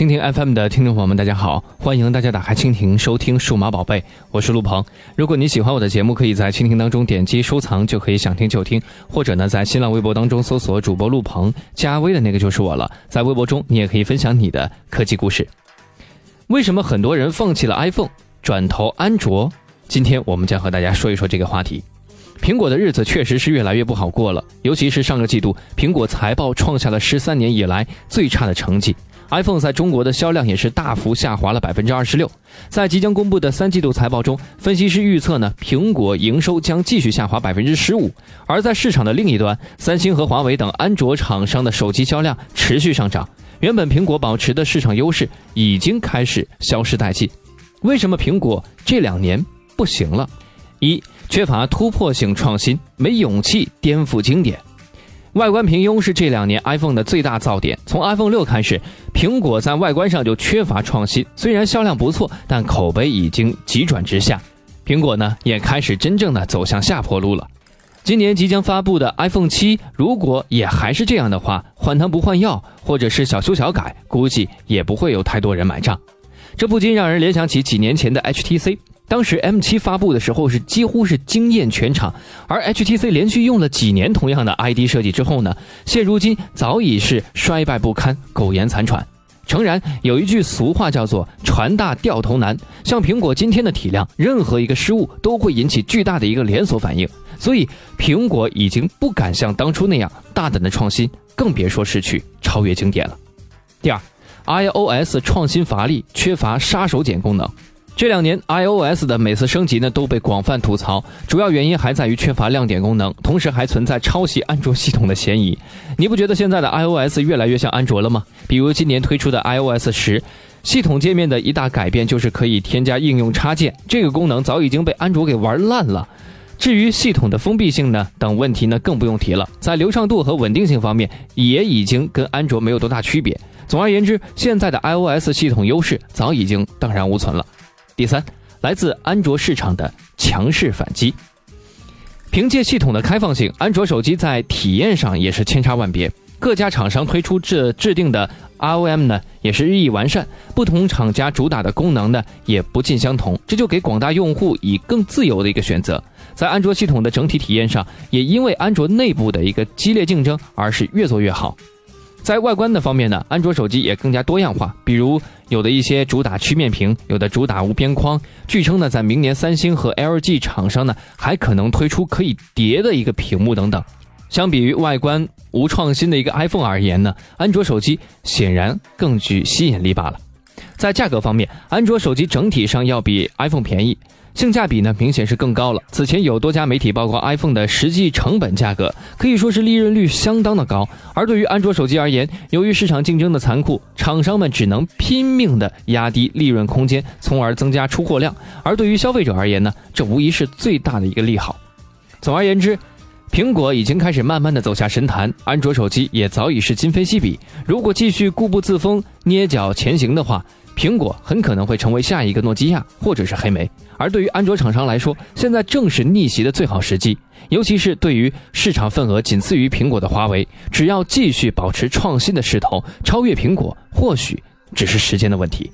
蜻蜓 FM 的听众朋友们，大家好！欢迎大家打开蜻蜓收听《数码宝贝》，我是陆鹏。如果你喜欢我的节目，可以在蜻蜓当中点击收藏，就可以想听就听；或者呢，在新浪微博当中搜索主播陆鹏，加微的那个就是我了。在微博中，你也可以分享你的科技故事。为什么很多人放弃了 iPhone，转投安卓？今天我们将和大家说一说这个话题。苹果的日子确实是越来越不好过了，尤其是上个季度，苹果财报创下了十三年以来最差的成绩。iPhone 在中国的销量也是大幅下滑了百分之二十六。在即将公布的三季度财报中，分析师预测呢，苹果营收将继续下滑百分之十五。而在市场的另一端，三星和华为等安卓厂商的手机销量持续上涨，原本苹果保持的市场优势已经开始消失殆尽。为什么苹果这两年不行了？一缺乏突破性创新，没勇气颠覆经典。外观平庸是这两年 iPhone 的最大噪点。从 iPhone 六开始，苹果在外观上就缺乏创新。虽然销量不错，但口碑已经急转直下。苹果呢，也开始真正的走向下坡路了。今年即将发布的 iPhone 七，如果也还是这样的话，换汤不换药，或者是小修小改，估计也不会有太多人买账。这不禁让人联想起几年前的 HTC。当时 M7 发布的时候是几乎是惊艳全场，而 HTC 连续用了几年同样的 ID 设计之后呢，现如今早已是衰败不堪、苟延残喘。诚然，有一句俗话叫做“船大掉头难”，像苹果今天的体量，任何一个失误都会引起巨大的一个连锁反应，所以苹果已经不敢像当初那样大胆的创新，更别说是去超越经典了。第二，iOS 创新乏力，缺乏杀手锏功能。这两年，iOS 的每次升级呢都被广泛吐槽，主要原因还在于缺乏亮点功能，同时还存在抄袭安卓系统的嫌疑。你不觉得现在的 iOS 越来越像安卓了吗？比如今年推出的 iOS 十，系统界面的一大改变就是可以添加应用插件，这个功能早已经被安卓给玩烂了。至于系统的封闭性呢等问题呢更不用提了，在流畅度和稳定性方面也已经跟安卓没有多大区别。总而言之，现在的 iOS 系统优势早已经荡然无存了。第三，来自安卓市场的强势反击。凭借系统的开放性，安卓手机在体验上也是千差万别。各家厂商推出这制定的 ROM 呢，也是日益完善。不同厂家主打的功能呢，也不尽相同。这就给广大用户以更自由的一个选择。在安卓系统的整体体验上，也因为安卓内部的一个激烈竞争，而是越做越好。在外观的方面呢，安卓手机也更加多样化，比如有的一些主打曲面屏，有的主打无边框。据称呢，在明年三星和 LG 厂商呢还可能推出可以叠的一个屏幕等等。相比于外观无创新的一个 iPhone 而言呢，安卓手机显然更具吸引力罢了。在价格方面，安卓手机整体上要比 iPhone 便宜。性价比呢，明显是更高了。此前有多家媒体曝光 iPhone 的实际成本价格，可以说是利润率相当的高。而对于安卓手机而言，由于市场竞争的残酷，厂商们只能拼命的压低利润空间，从而增加出货量。而对于消费者而言呢，这无疑是最大的一个利好。总而言之，苹果已经开始慢慢的走下神坛，安卓手机也早已是今非昔比。如果继续固步自封、捏脚前行的话，苹果很可能会成为下一个诺基亚或者是黑莓，而对于安卓厂商来说，现在正是逆袭的最好时机。尤其是对于市场份额仅次于苹果的华为，只要继续保持创新的势头，超越苹果，或许只是时间的问题。